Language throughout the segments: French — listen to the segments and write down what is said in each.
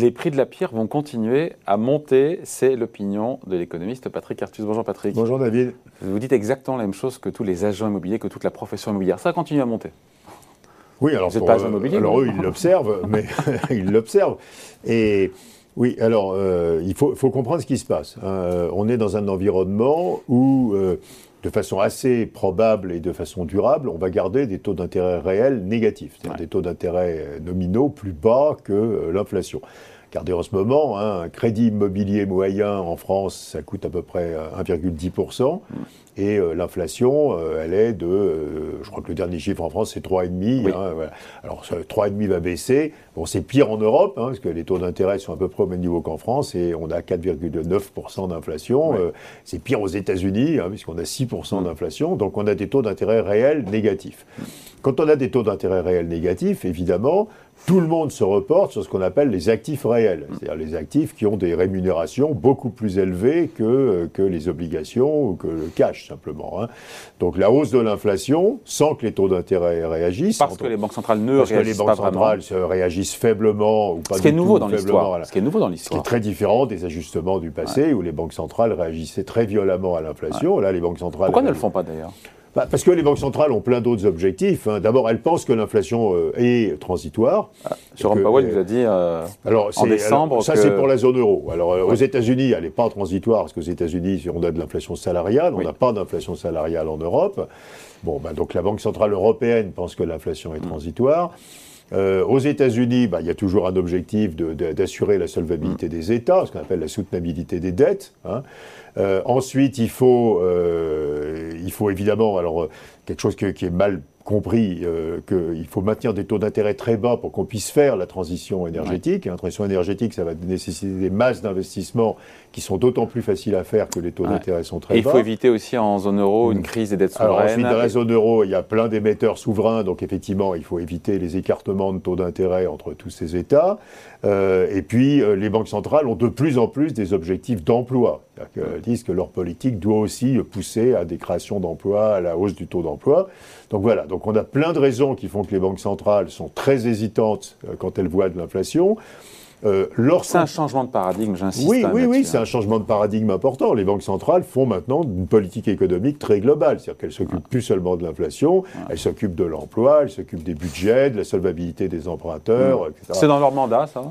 Les prix de la pierre vont continuer à monter, c'est l'opinion de l'économiste Patrick Artus. Bonjour Patrick. Bonjour David. Vous dites exactement la même chose que tous les agents immobiliers, que toute la profession immobilière. Ça continue à monter. Oui, alors, Vous pas immobilier, alors eux, ils l'observent, mais ils l'observent. Et oui, alors euh, il faut, faut, comprendre ce qui se passe. Hein. on est dans un environnement où euh, de façon assez probable et de façon durable, on va garder des taux d'intérêt réels négatifs, c'est-à-dire des taux d'intérêt nominaux plus bas que euh, l'inflation. Regardez en ce moment, hein, un crédit immobilier moyen en France, ça coûte à peu près 1,10%. Et euh, l'inflation, euh, elle est de, euh, je crois que le dernier chiffre en France, c'est 3,5. Hein, Alors 3,5 va baisser. Bon, c'est pire en Europe, hein, parce que les taux d'intérêt sont à peu près au même niveau qu'en France, et on a 4,9% d'inflation. c'est pire aux États-Unis, hein, puisqu'on a 6% d'inflation. Donc on a des taux d'intérêt réels négatifs. Quand on a des taux d'intérêt réels négatifs, évidemment, tout le monde se reporte sur ce qu'on appelle les actifs réels, c'est-à-dire les actifs qui ont des rémunérations beaucoup plus élevées que, euh, que les obligations ou que le cash, simplement. Hein. Donc la hausse de l'inflation, sans que les taux d'intérêt réagissent. Parce que les banques centrales ne réagissent pas Parce que les banques centrales se réagissent faiblement ou pas ce qui est nouveau dans l'histoire. Ce qui est nouveau dans l'histoire. Ce qui est très différent des ajustements du passé où les banques centrales réagissaient très violemment à l'inflation. Là, les banques centrales. Pourquoi ne le font pas d'ailleurs? Bah, parce que les banques centrales ont plein d'autres objectifs. Hein. D'abord, elles pensent que l'inflation euh, est transitoire. Ah, Jérôme Powell vous a dit euh, alors, en décembre. ça, c'est pour la zone euro. Alors, euh, aux États-Unis, elle n'est pas transitoire, parce qu'aux États-Unis, on a de l'inflation salariale. On n'a pas d'inflation salariale en Europe. Bon, bah, donc la Banque centrale européenne pense que l'inflation est mm. Transitoire. aux États-Unis, bah, il y a toujours un objectif d'assurer la solvabilité mm. des États, ce qu'on appelle la soutenabilité des dettes. Hein. Euh, ensuite, il faut, euh, il faut évidemment, alors euh, quelque chose qui est mal compris euh, qu'il faut maintenir des taux d'intérêt très bas pour qu'on puisse faire la transition énergétique. La transition énergétique, ça va nécessiter des masses d'investissements qui sont d'autant plus faciles à faire que les taux d'intérêt sont très bas. il faut éviter aussi en zone euro une crise des dettes souveraines. Alors ensuite, dans la zone euro, il y a plein d'émetteurs souverains, donc effectivement, il faut éviter les écartements de taux d'intérêt entre tous ces États. Euh, et puis, euh, les banques centrales ont de plus en plus des objectifs d'emploi. Elles disent que leur politique doit aussi pousser à des créations d'emplois, à la hausse du taux d'emploi. Donc voilà, donc on a plein de raisons qui font que les banques centrales sont très hésitantes euh, quand elles voient de l'inflation. Euh, c'est un changement de paradigme, j'insiste. Oui, oui, oui, c'est un changement de paradigme important. Les banques centrales font maintenant une politique économique très globale, c'est-à-dire qu'elles s'occupent plus seulement de l'inflation, elles s'occupent de l'emploi, elles s'occupent des budgets, de la solvabilité des emprunteurs, etc. C'est dans leur mandat, ça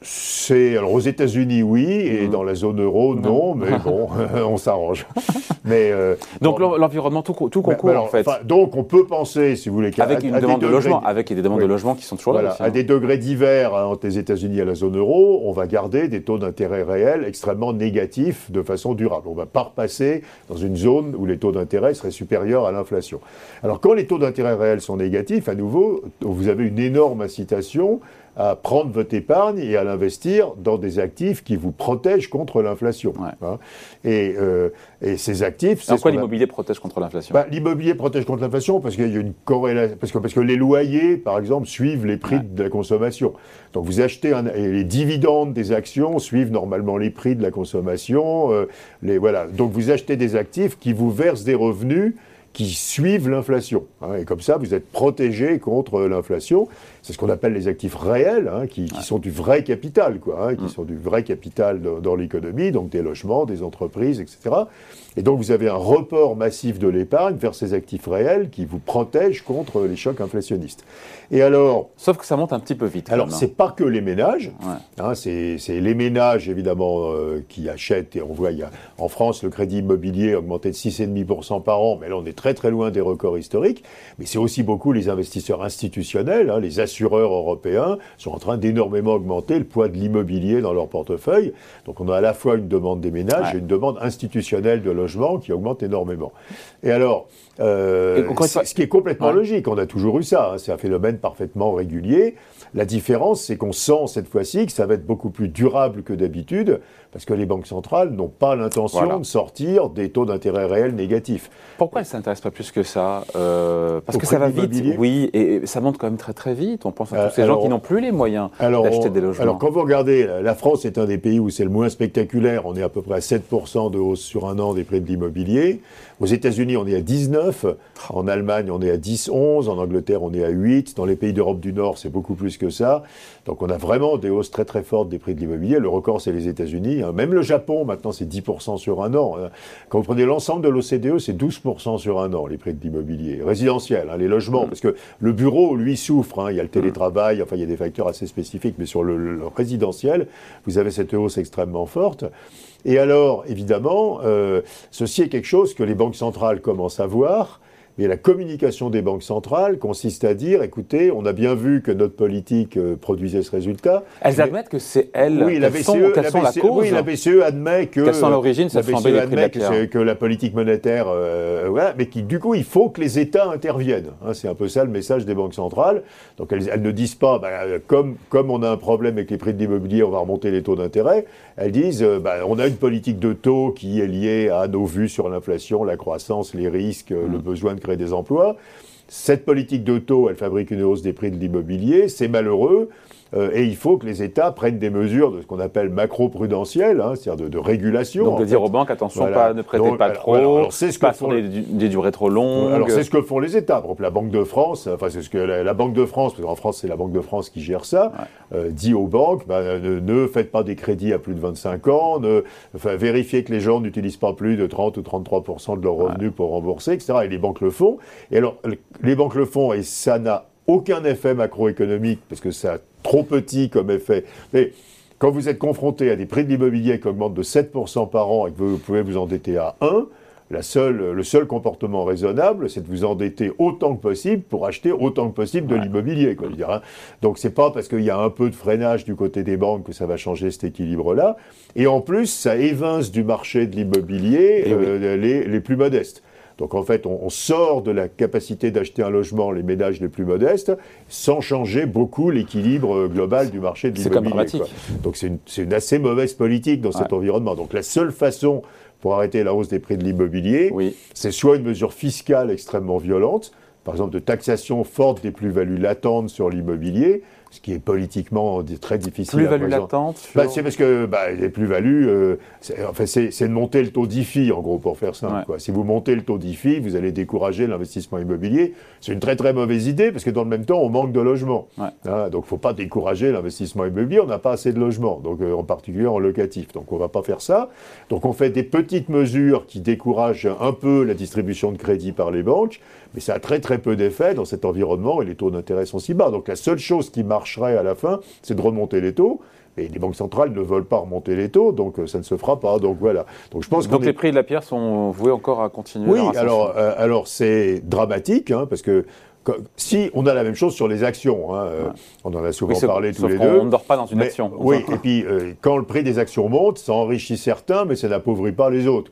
c'est alors aux États-Unis oui et mmh. dans la zone euro non, mais bon on s'arrange. Mais euh, donc l'environnement tout, tout concourt en fait. Donc on peut penser si vous voulez avec une demande de logement, avec des demandes de logement qui sont toujours là. à des degrés divers hein, entre les États-Unis et la zone euro, on va garder des taux d'intérêt réels extrêmement négatifs de façon durable. On va pas repasser dans une zone où les taux d'intérêt seraient supérieurs à l'inflation. Alors quand les taux d'intérêt réels sont négatifs, à nouveau, vous avez une énorme incitation à prendre votre épargne et à l'investir dans des actifs qui vous protègent contre l'inflation. Hein. Et, euh, et, ces actifs. c'est quoi l'immobilier protège contre l'inflation? Bah, L'immobilier protège contre l'inflation parce qu'il y a une corrélation. Parce que, parce que les loyers, par exemple, suivent les prix de la consommation. Donc vous achetez un, et les dividendes des actions suivent normalement les prix de la consommation. Euh, les, voilà. Donc vous achetez des actifs qui vous versent des revenus qui suivent l'inflation. Hein, et comme ça, vous êtes protégé contre l'inflation. C'est ce qu'on appelle les actifs réels, hein, qui, sont du vrai capital, quoi, hein, qui mm. sont du vrai capital dans l'économie, donc des logements, des entreprises, etc. Et donc vous avez un report massif de l'épargne vers ces actifs réels qui vous protègent contre les chocs inflationnistes. Et alors, sauf que ça monte un petit peu vite. Alors c'est pas que les ménages, c'est les ménages évidemment euh, qui achètent et on voit il y a, en France le crédit immobilier a augmenté de 6,5% par an, mais là on est très très loin des records historiques. Mais c'est aussi beaucoup les investisseurs institutionnels, les assureurs européens sont en train d'énormément augmenter le poids de l'immobilier dans leur portefeuille. Donc on a à la fois une demande des ménages et une demande institutionnelle de logement qui augmente énormément. Et alors, euh, ce qui est complètement logique, on a toujours eu ça, hein, c'est un phénomène parfaitement régulier. La différence, c'est qu'on sent cette fois-ci que ça va être beaucoup plus durable que d'habitude, parce que les banques centrales n'ont pas l'intention de sortir des taux d'intérêt réels négatifs. Pourquoi elles ne s'intéressent pas plus que ça euh, Parce que ça va vite, oui, et ça monte quand même très très vite. On pense à tous ces gens qui n'ont plus les moyens d'acheter des logements. Alors quand vous regardez, la France est un des pays où c'est le moins spectaculaire. On est à peu près à 7% de hausse sur un an des prix de l'immobilier. Aux États-Unis, on est à 19. En Allemagne, on est à 10, 11. En Angleterre, on est à 8. Dans les pays d'Europe du Nord, c'est beaucoup plus que ça. Donc on a vraiment des hausses très très fortes des prix de l'immobilier. Le record, c'est les États-Unis. Hein. Même le Japon, maintenant, c'est 10% sur un an. Hein. Quand vous prenez l'ensemble de l'OCDE, c'est 12% sur un an, les prix de l'immobilier. Résidentiel, hein, les logements. Parce que le bureau, lui, souffre. Il y a le télétravail, enfin, il y a des facteurs assez spécifiques. Mais sur le résidentiel, vous avez cette hausse extrêmement forte. Et alors, évidemment, euh, ceci est quelque chose que les banques centrales commencent à voir. Mais la communication des banques centrales consiste à dire, écoutez, on a bien vu que notre politique euh, produisait ce résultat. Elles admettent que c'est elles oui, la BCE, sont, la, BCE, la Oui, la BCE admet que... Quelles sont l'origine, ça BCE admet que, que, la politique monétaire... Euh, voilà, mais qui, du coup, il faut que les États interviennent. Hein, c'est un peu ça le message des banques centrales. Donc elles, elles ne disent pas, bah, comme, comme on a un problème avec les prix de l'immobilier, on va remonter les taux d'intérêt. Elles disent, euh, bah, on a une politique de taux qui est liée à nos vues sur l'inflation, la croissance, les risques, le mmh. besoin de des emplois. Cette politique de taux, elle fabrique une hausse des prix de l'immobilier. C'est malheureux. Euh, et il faut que les États prennent des mesures de ce qu'on appelle macro-prudentielles, hein, c'est-à-dire de, régulation. Donc de dire aux banques, attention, pas, ne prêtez pas trop, alors, c'est ce pas que font les, des, durées trop longues. Alors c'est ce que font les États. Par exemple, la Banque de France, enfin c'est ce que la, Banque de France, parce qu'en France c'est la Banque de France qui gère ça, euh, dit aux banques, bah, ne, faites pas des crédits à plus de 25 ans, ne, enfin, vérifiez que les gens n'utilisent pas plus de 30 ou 33% de leurs revenus pour rembourser, etc. Et les banques le font. Et alors les banques le font et ça n'a aucun effet macroéconomique, parce que c'est trop petit comme effet. Mais quand vous êtes confronté à des prix de l'immobilier qui augmentent de 7% par an et que vous pouvez vous endetter à 1, la seule, le seul comportement raisonnable, c'est de vous endetter autant que possible pour acheter autant que possible de l'immobilier. Quoi, hein. Donc c'est pas parce qu'il y a un peu de freinage du côté des banques que ça va changer cet équilibre-là. Et en plus, ça évince du marché de l'immobilier eh euh, les, les, plus modestes. Donc en fait, on, sort de la capacité d'acheter un logement les ménages les plus modestes sans changer beaucoup l'équilibre euh, global du marché de l'immobilier. Donc c'est une, assez mauvaise politique dans cet environnement. Donc la seule façon pour arrêter la hausse des prix de l'immobilier, c'est soit une mesure fiscale extrêmement violente, par exemple de taxation forte des plus-values latentes sur l'immobilier, ce qui est politiquement très difficile. Plus-value latente bah, C'est parce que bah, les plus-values, euh, c'est de monter le taux d'IFI, en gros, pour faire ça. Si vous montez le taux d'IFI, vous allez décourager l'investissement immobilier. C'est une très très mauvaise idée, parce que dans le même temps, on manque de logements. Hein, donc il ne faut pas décourager l'investissement immobilier, on n'a pas assez de logements, donc, euh, en particulier en locatif. Donc on ne va pas faire ça. Donc on fait des petites mesures qui découragent un peu la distribution de crédit par les banques, mais ça a très très peu d'effet dans cet environnement et les taux d'intérêt sont si bas. Donc la seule chose qui marcherait à la fin, c'est de remonter les taux. Et les banques centrales ne veulent pas remonter les taux, donc euh, ça ne se fera pas. Donc voilà. Donc je pense donc les prix de la pierre sont voués encore à continuer. Oui, alors euh, alors c'est dramatique hein, parce que si on a la même chose sur les actions, hein, euh, on en a souvent parlé tous les deux. On ne dort pas dans une action. Oui, et puis euh, quand le prix des actions monte, ça enrichit certains, mais ça n'appauvrit pas les autres.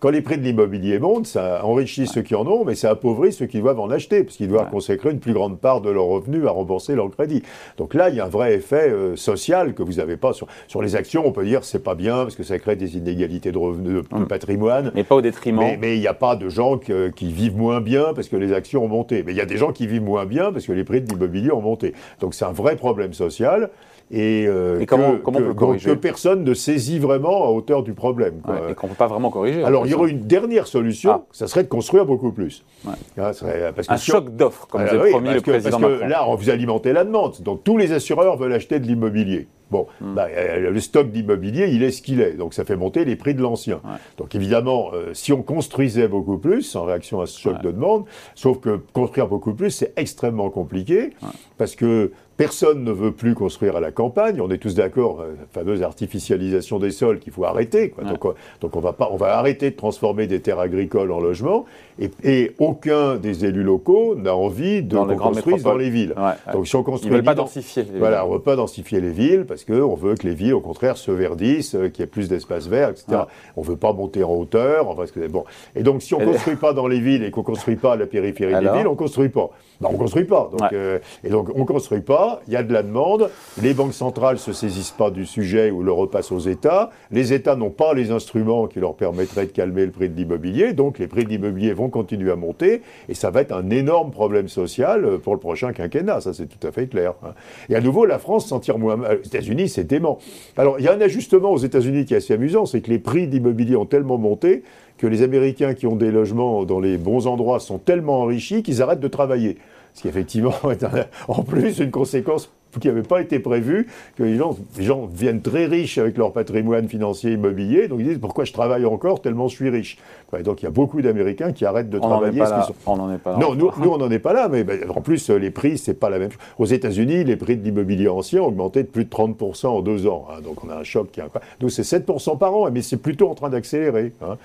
Quand les prix de l'immobilier montent, ça enrichit ceux qui en ont, mais ça appauvrit ceux qui doivent en acheter, parce qu'ils doivent consacrer une plus grande part de leurs revenus à rembourser leur crédit. Donc là, il y a un vrai effet euh, social que vous n'avez pas sur, sur les actions. On peut dire c'est pas bien parce que ça crée des inégalités de revenus, de, hum. patrimoine. Mais pas au détriment. Mais il n'y a pas de gens qui vivent moins bien parce que les actions ont monté. Mais il y a des gens qui vivent moins bien parce que les prix de l'immobilier ont monté. Donc c'est un vrai problème social. Et, euh, comment, que, personne ne saisit vraiment à hauteur du problème. et qu'on ne peut pas vraiment corriger. Alors il y aurait une dernière solution, ah. ça serait de construire beaucoup plus. Ah, parce que un choc d'offres, comme vous avez promis le président Parce que là, on vous alimentez la demande. Donc tous les assureurs veulent acheter de l'immobilier. Bon, hmm. bah, euh, le stock d'immobilier, il est ce qu'il est. Donc ça fait monter les prix de l'ancien. Donc évidemment, euh, si on construisait beaucoup plus, en réaction à ce choc de demande, sauf que construire beaucoup plus, c'est extrêmement compliqué, parce que Personne ne veut plus construire à la campagne. On est tous d'accord, euh, la fameuse artificialisation des sols qu'il faut arrêter. Donc, donc, on, va pas, on va arrêter de transformer des terres agricoles en logements. Et, aucun des élus locaux n'a envie de construire dans les villes. donc si on construit, Ils veulent pas densifier. Les voilà, on veut pas densifier les villes parce qu'on veut que les villes, au contraire, se verdissent, euh, qu'il y ait plus d'espace vert, etc. On veut pas monter en hauteur. Enfin, bon. Et donc si on ne construit pas dans les villes et qu'on construit pas à la périphérie des villes, on construit pas. Ben, on construit pas. Donc, euh, et donc on construit pas il y a de la demande, les banques centrales ne se saisissent pas du sujet ou le repassent aux États, les États n'ont pas les instruments qui leur permettraient de calmer le prix de l'immobilier, donc les prix de l'immobilier vont continuer à monter, et ça va être un énorme problème social pour le prochain quinquennat, ça c'est tout à fait clair. Hein. Et à nouveau, la France s'en tire moins mal. Les États-Unis, c'est dément. Alors, il y a un ajustement aux États-Unis qui est assez amusant, c'est que les prix d'immobilier ont tellement monté que les Américains qui ont des logements dans les bons endroits sont tellement enrichis qu'ils arrêtent de travailler. Ce qui effectivement est en plus une conséquence qui n'avait pas été prévue, que les gens, les gens viennent très riches avec leur patrimoine financier immobilier, donc ils disent pourquoi je travaille encore tellement je suis riche? Et donc il y a beaucoup d'Américains qui arrêtent de travailler. On n'en est pas là. Non, nous, nous on n'en est pas là, mais ben, en plus les prix, c'est pas la même chose. Aux États-Unis, les prix de l'immobilier ancien ont augmenté de plus de 30% en deux ans. Hein. donc on a un choc qui est incroyable. Nous, c'est 7% par an, mais c'est plutôt en train d'accélérer. Hein.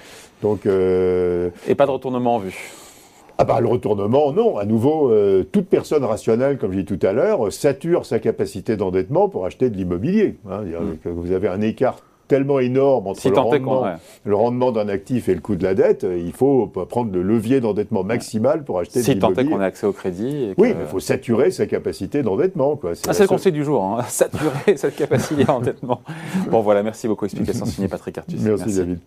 Donc, euh... Et pas de retournement en vue ah bah, le retournement, non. À nouveau, euh, toute personne rationnelle, comme j'ai dit tout à l'heure, sature sa capacité d'endettement pour acheter de l'immobilier. Hein. Mm. Vous avez un écart tellement énorme entre le, rendement, d'un actif et le coût de la dette, il faut prendre le levier d'endettement maximal pour acheter si de l'immobilier. Si tant est qu'on a accès au crédit. Oui, il faut saturer sa capacité d'endettement. C'est ah, le conseil du jour, hein. saturer cette capacité d'endettement. Bon voilà, merci beaucoup. Explication signée Patrick Artus. merci. David.